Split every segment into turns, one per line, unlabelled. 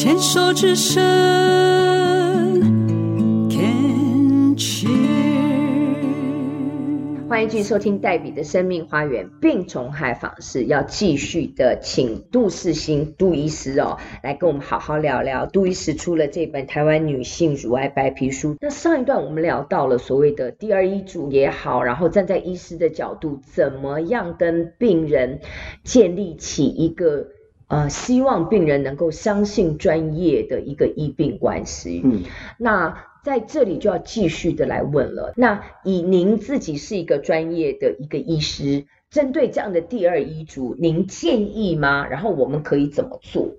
牵手之声，Can cheer。
欢迎继续收听黛比的生命花园病虫害访视，要继续的请杜世新杜医师哦，来跟我们好好聊聊。杜医师出了这本《台湾女性乳癌白皮书》，那上一段我们聊到了所谓的第二医嘱也好，然后站在医师的角度，怎么样跟病人建立起一个呃，希望病人能够相信专业的一个医病关系。嗯，那。在这里就要继续的来问了。那以您自己是一个专业的一个医师，针对这样的第二医嘱，您建议吗？然后我们可以怎么做？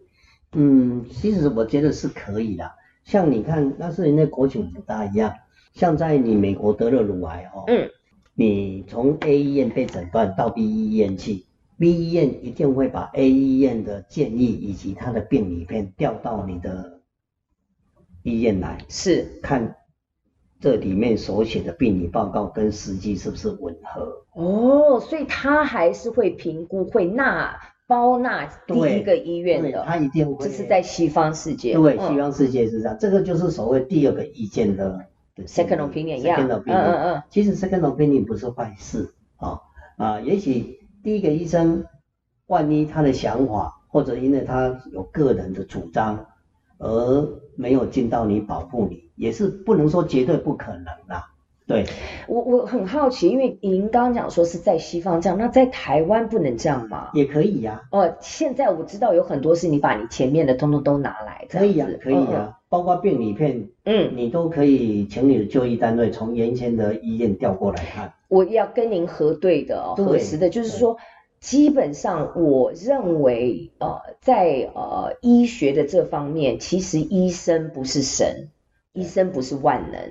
嗯，其实我觉得是可以的。像你看，那是人家国情不大一样。像在你美国得了乳癌哦，嗯，你从 A 医院被诊断到 B 医院去，B 医院一定会把 A 医院的建议以及他的病理片调到你的。医院来是看这里面所写的病理报告跟实际是不是吻合
哦，所以他还是会评估，会纳包纳第一个医院的，
他一定会。
这是在西方世界，
对，西方世界是这样，嗯、这个就是所谓第二个意见的
second opinion，second opinion，嗯嗯嗯，
其实 second opinion 不是坏事啊啊，也许第一个医生万一他的想法或者因为他有个人的主张。而没有尽到你保护你，也是不能说绝对不可能啦。对，
我我很好奇，因为您刚刚讲说是在西方这样，那在台湾不能这样吗？
也可以呀、
啊。哦，现在我知道有很多是你把你前面的通通都拿来，
可以呀、啊，可以呀、啊，嗯、包括病理片，嗯，你都可以请你的就医单位从原先的医院调过来看。
我要跟您核对的核实的，就是说。基本上，我认为，呃，在呃医学的这方面，其实医生不是神，医生不是万能。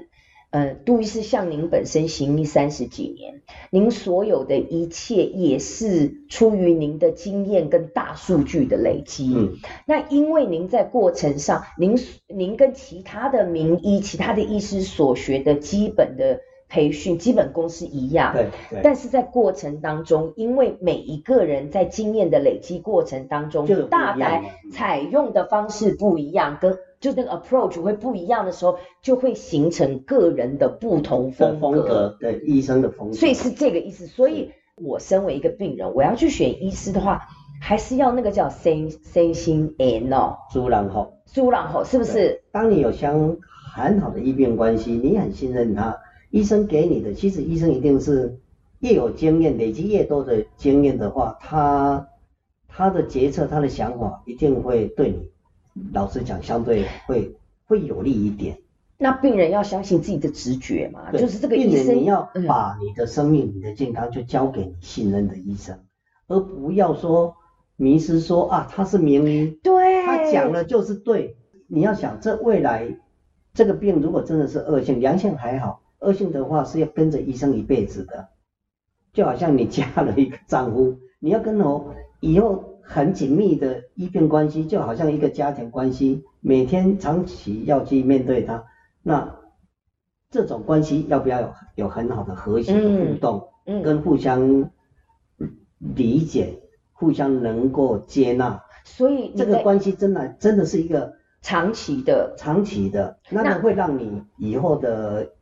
呃，杜医师向您本身行医三十几年，您所有的一切也是出于您的经验跟大数据的累积。嗯，那因为您在过程上，您您跟其他的名医、其他的医师所学的基本的。培训基本功是一样，对，对，但是在过程当中，因为每一个人在经验的累积过程当中，就大概采用的方式不一样，跟就那个 approach 会不一样的时候，就会形成个人的不同风格，风格
对医生的风格，
所以是这个意思。所以我身为一个病人，我要去选医师的话，还是要那个叫 same same 心 and no，
朱然后，
朱然后是不是？
当你有相很好的医病关系，你很信任他。医生给你的，其实医生一定是越有经验，累积越多的经验的话，他他的决策、他的想法一定会对你，老实讲，相对会会有利一点。
那病人要相信自己的直觉嘛，就是这个医生，
你要把你的生命、嗯、你的健康就交给你信任的医生，而不要说迷失说啊，他是名医，
对，
他讲了就是对。你要想，这未来这个病如果真的是恶性，良性还好。恶性的话是要跟着医生一辈子的，就好像你嫁了一个丈夫，你要跟我以后很紧密的医病关系，就好像一个家庭关系，每天长期要去面对他，那这种关系要不要有有很好的和谐的互动，嗯，嗯跟互相理解，互相能够接纳，
所以
这个关系真的真的是一个
长期的，
长期的，那么会让你以后的。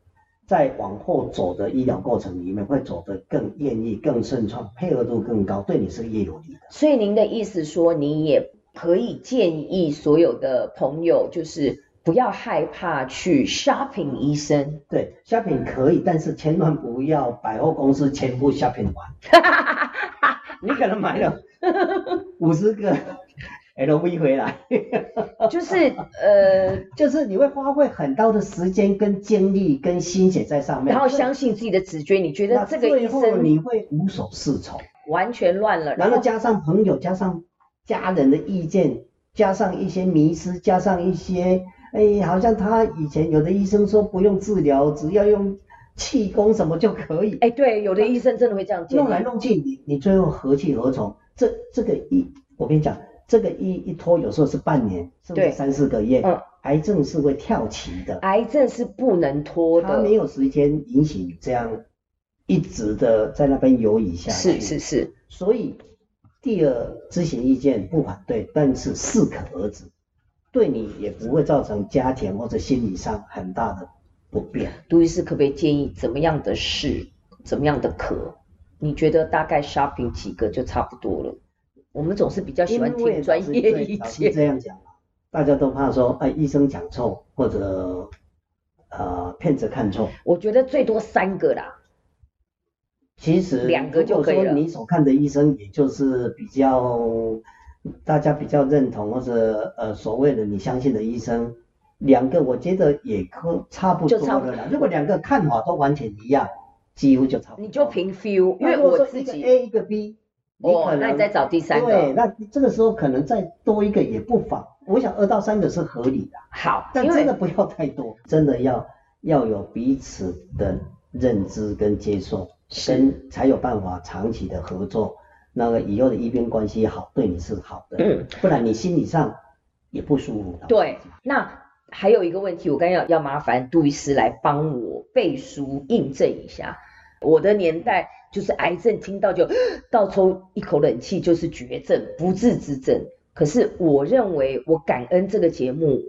在往后走的医疗过程里面，会走得更愿意、更顺畅，配合度更高，对你是越有利的。
所以您的意思说，你也可以建议所有的朋友，就是不要害怕去 shopping 医生。
对，shopping 可以，但是千万不要百货公司全部 shopping 完。你可能买了五十个。LV 回来，
就是呃，
就是你会花费很多的时间跟精力跟心血在上面，
然后相信自己的直觉，你觉得这个医生
你会无所适从，
完全乱了，
然后加上朋友，加上家人的意见，加上一些迷失，加上一些，哎，好像他以前有的医生说不用治疗，只要用气功什么就可以，
哎，对，有的医生真的会这样讲，
弄来弄去，你你最后何去何从？这这个医，我跟你讲。这个一一拖，有时候是半年，甚至三四个月。嗯，癌症是会跳期的。
癌症是不能拖的。
它没有时间允许你这样一直的在那边游移下去。
是是是。
所以第二咨询意见不反对，但是适可而止。对你也不会造成家庭或者心理上很大的不便。
杜医师可不可以建议怎么样的事，怎么样的咳？你觉得大概 shopping 几个就差不多了？我们总是比较喜欢听专业意见。
这样讲，大家都怕说，哎，医生讲错或者呃骗子看错。
我觉得最多三个啦。
其实
两个就可以了。
你所看的医生，也就是比较大家比较认同或者呃所谓的你相信的医生，两个我觉得也可差不多了啦。如果两个看法都完全一样，几乎就差不多。
你就凭 feel，因为我自己 A
一个 A 一个 B，
哦，那你再找第三个。
对，那这个时候可能再多一个也不妨。我想二到三个是合理的。
好，
但真的不要太多，真的要要有彼此的认知跟接受。跟才有办法长期的合作，那个以后的医病关系好，对你是好的，嗯，不然你心理上也不舒服。
对，那还有一个问题，我刚要要麻烦杜医师来帮我背书印证一下。我的年代就是癌症，听到就倒抽一口冷气就是绝症，不治之症。可是我认为，我感恩这个节目。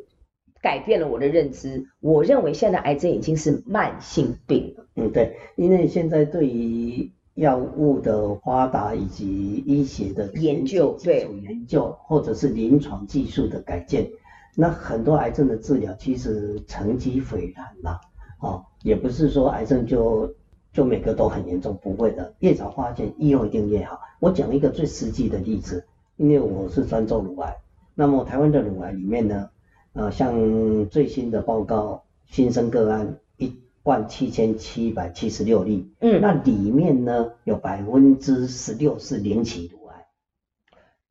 改变了我的认知，我认为现在癌症已经是慢性病了。
嗯，对，因为现在对于药物的发达以及医学的
研究、
基础研究，或者是临床技术的改进，那很多癌症的治疗其实成绩斐然啦。哦，也不是说癌症就就每个都很严重，不会的，越早发现，以后一定越好。我讲一个最实际的例子，因为我是专做乳癌，那么台湾的乳癌里面呢？呃，像最新的报告，新生个案一万七千七百七十六例，嗯，那里面呢有百分之十六是零期乳癌。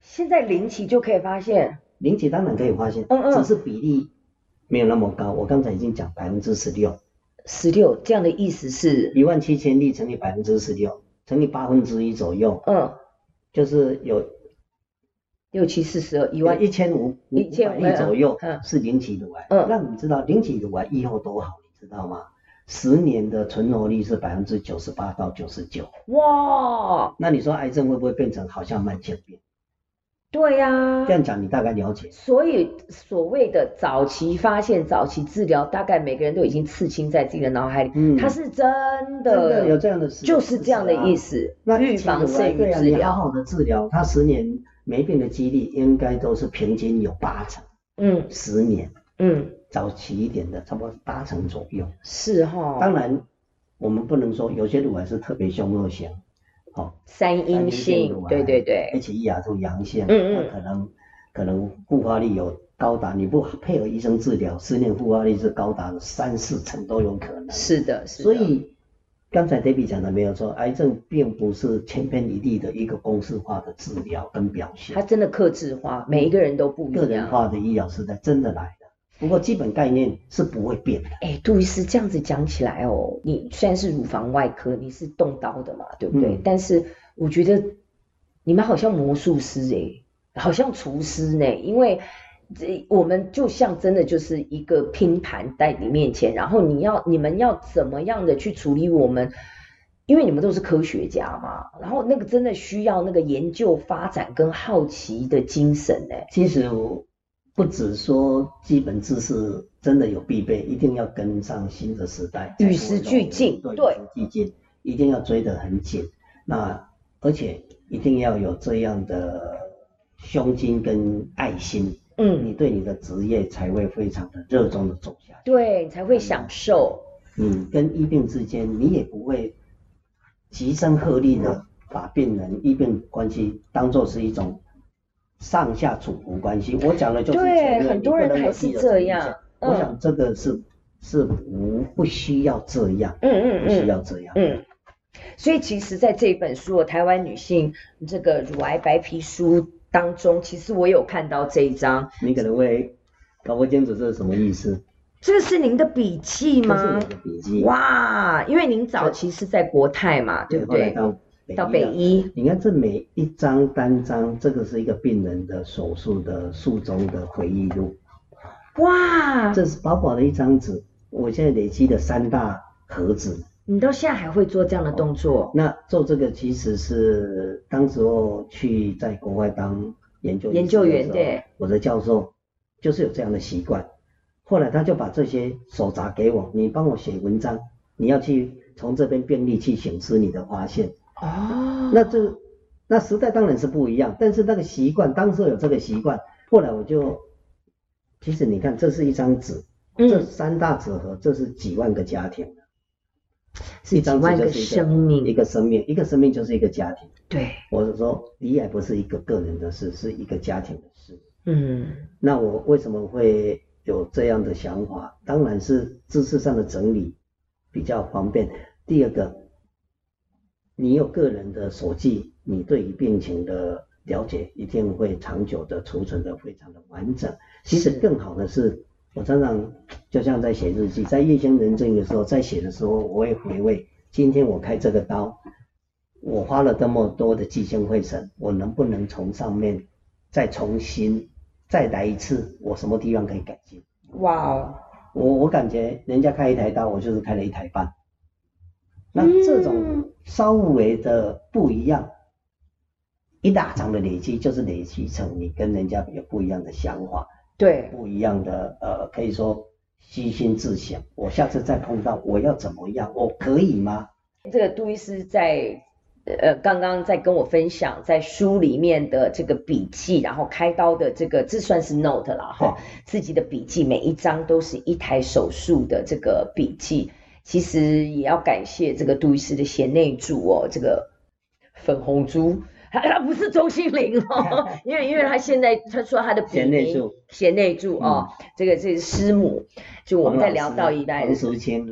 现在零期就可以发现？
零期当然可以发现，嗯嗯，只是比例没有那么高。我刚才已经讲百分之十六，
十六这样的意思是？
一万七千例乘以百分之十六，乘以八分之一左右，嗯，就是有。
六七四十二一万
一千五一千五左右，是零起乳癌。嗯，那你知道零起乳癌以后多好，你知道吗？十年的存活率是百分之九十八到九十九。哇！那你说癌症会不会变成好像慢性病？
对呀、啊。
这样讲你大概了解。
所以所谓的早期发现、早期治疗，大概每个人都已经刺青在自己的脑海里。嗯，它是真的，
真的有这样的事，
就是这样的意思。啊、那预防胜于治
疗。好好的治疗，它十年。没病的几率应该都是平均有八成，嗯，十年，嗯，早期一点的差不多八成左右，
是哈。
当然，我们不能说有些乳癌是特别凶恶型，哦，
三阴性，对对对
，HER2 阳性，嗯嗯，可能可能复发率有高达，你不配合医生治疗，十年复发率是高达三四成都有可能，
是的，是的，
所以。刚才 Debbie 讲的没有错，癌症并不是千篇一律的一个公式化的治疗跟表现，
它真的克制化，每一个人都不一样。
个人化的医疗时代真的来了，不过基本概念是不会变的。
哎，杜医师这样子讲起来哦，你虽然是乳房外科，你是动刀的嘛，对不对？嗯、但是我觉得你们好像魔术师哎，好像厨师呢，因为。这我们就像真的就是一个拼盘在你面前，然后你要你们要怎么样的去处理我们？因为你们都是科学家嘛，然后那个真的需要那个研究发展跟好奇的精神呢。
其实不只说基本知识真的有必备，一定要跟上新的时代，
与时俱进，
对，与时俱进，一定要追得很紧。那而且一定要有这样的胸襟跟爱心。嗯，你对你的职业才会非常的热衷的走下去，
对，才会享受。
你，跟医病之间，你也不会极声鹤唳的把病人医病关系当做是一种上下主仆关系。我讲的就是
对，很多人还是这样。
我想这个是是不不需要这样，嗯嗯不需要这样，嗯。
所以其实，在这本书《台湾女性这个乳癌白皮书》。当中其实我有看到这一章，
你可能会搞不清楚这是什么意思。
这个是您的笔记吗？
这是我的笔记。
哇，因为您早期是在国泰嘛，对不对？
到北
医。
你看这每一张单张，这个是一个病人的手术的术中的回忆录。
哇，
这是薄薄的一张纸，我现在累积的三大盒子。
你到现在还会做这样的动作？
哦、那做这个其实是当时候去在国外当研究
研究员，对，
我的教授就是有这样的习惯。后来他就把这些手札给我，你帮我写文章，你要去从这边病例去显示你的发现。
哦，
那这那时代当然是不一样，但是那个习惯，当时有这个习惯，后来我就，其实你看，这是一张纸，这三大纸盒，这是几万个家庭，
是一张纸，一个生命，
一个生命，一个生命就是一个家庭。
对，
我是说，罹癌不是一个个人的事，是一个家庭的事。
嗯，
那我为什么会？有这样的想法，当然是知识上的整理比较方便。第二个，你有个人的手记，你对于病情的了解一定会长久的储存的非常的完整。其实更好的是，我常常就像在写日记，在夜深人静的时候，在写的时候，我会回味今天我开这个刀，我花了这么多的聚精会神，我能不能从上面再重新。再来一次，我什么地方可以改进？
哇哦，
我我感觉人家开一台刀，我就是开了一台半。那这种稍微的不一样，一大场的累积，就是累积成你跟人家有不一样的想法，
对，
不一样的呃，可以说虚心自省。我下次再碰到，我要怎么样？我可以吗？
这个杜医师在。呃，刚刚在跟我分享在书里面的这个笔记，然后开刀的这个，这算是 note 了哈，自己的笔记每一张都是一台手术的这个笔记，其实也要感谢这个杜医师的贤内助哦，这个粉红猪。他不是钟心凌哦，因为因为他现在他说他的贤内助贤内助哦，这个这是师母，就我们在聊到一半，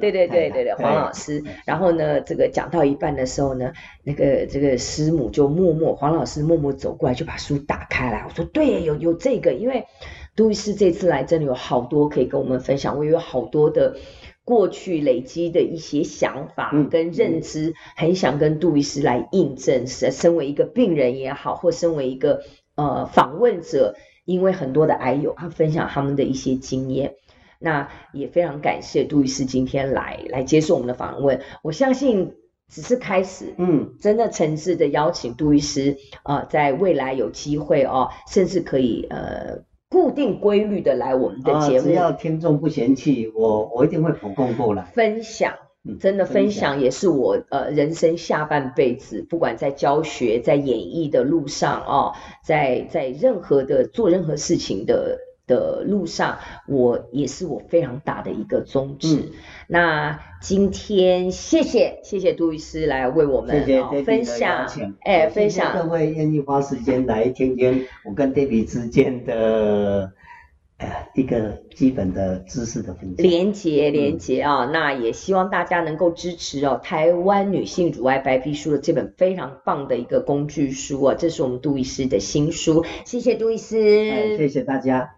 对对对对对，黄老师，然后呢，这个讲到一半的时候呢，那个这个师母就默默，黄老师默默走过来就把书打开来，我说对，有有这个，因为杜医师这次来真的有好多可以跟我们分享，我有好多的。过去累积的一些想法跟认知，很想跟杜医师来印证。身身为一个病人也好，或身为一个呃访问者，因为很多的癌友他分享他们的一些经验，那也非常感谢杜医师今天来来接受我们的访问。我相信只是开始，嗯，真的诚挚的邀请杜医师啊、呃，在未来有机会哦，甚至可以呃。固定规律的来我们的节目，啊、只
要听众不嫌弃，我我一定会补供过来
分享。真的分享也是我呃人生下半辈子，不管在教学、在演绎的路上哦，在在任何的做任何事情的。的路上，我也是我非常大的一个宗旨。嗯、那今天谢谢谢谢杜医师来为我
们
分享，哎，分享
各位愿意花时间来听听我跟 Debbie 之间的。一个基本的知识的分享，
连接连接啊，那也希望大家能够支持哦，台湾女性乳癌白皮书的这本非常棒的一个工具书啊，这是我们杜医师的新书，谢谢杜医师，
谢谢大家。